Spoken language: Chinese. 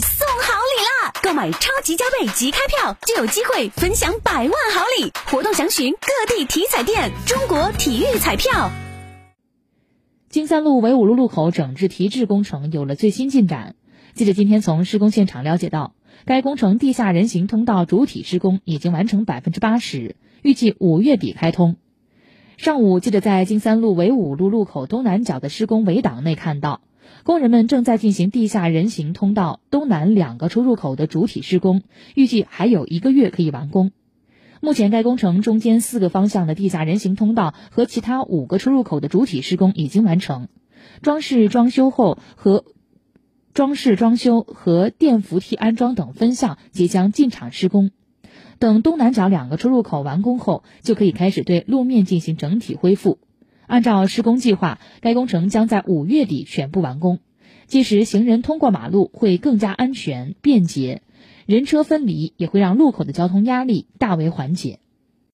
送好礼啦！购买超级加倍即开票，就有机会分享百万好礼。活动详询各地体彩店。中国体育彩票。金三路纬五路路口整治提质工程有了最新进展。记者今天从施工现场了解到，该工程地下人行通道主体施工已经完成百分之八十，预计五月底开通。上午，记者在金三路纬五路路口东南角的施工围挡内看到，工人们正在进行地下人行通道东南两个出入口的主体施工，预计还有一个月可以完工。目前，该工程中间四个方向的地下人行通道和其他五个出入口的主体施工已经完成，装饰装修后和装饰装修和电扶梯安装等分项即将进场施工。等东南角两个出入口完工后，就可以开始对路面进行整体恢复。按照施工计划，该工程将在五月底全部完工。届时，行人通过马路会更加安全便捷，人车分离也会让路口的交通压力大为缓解。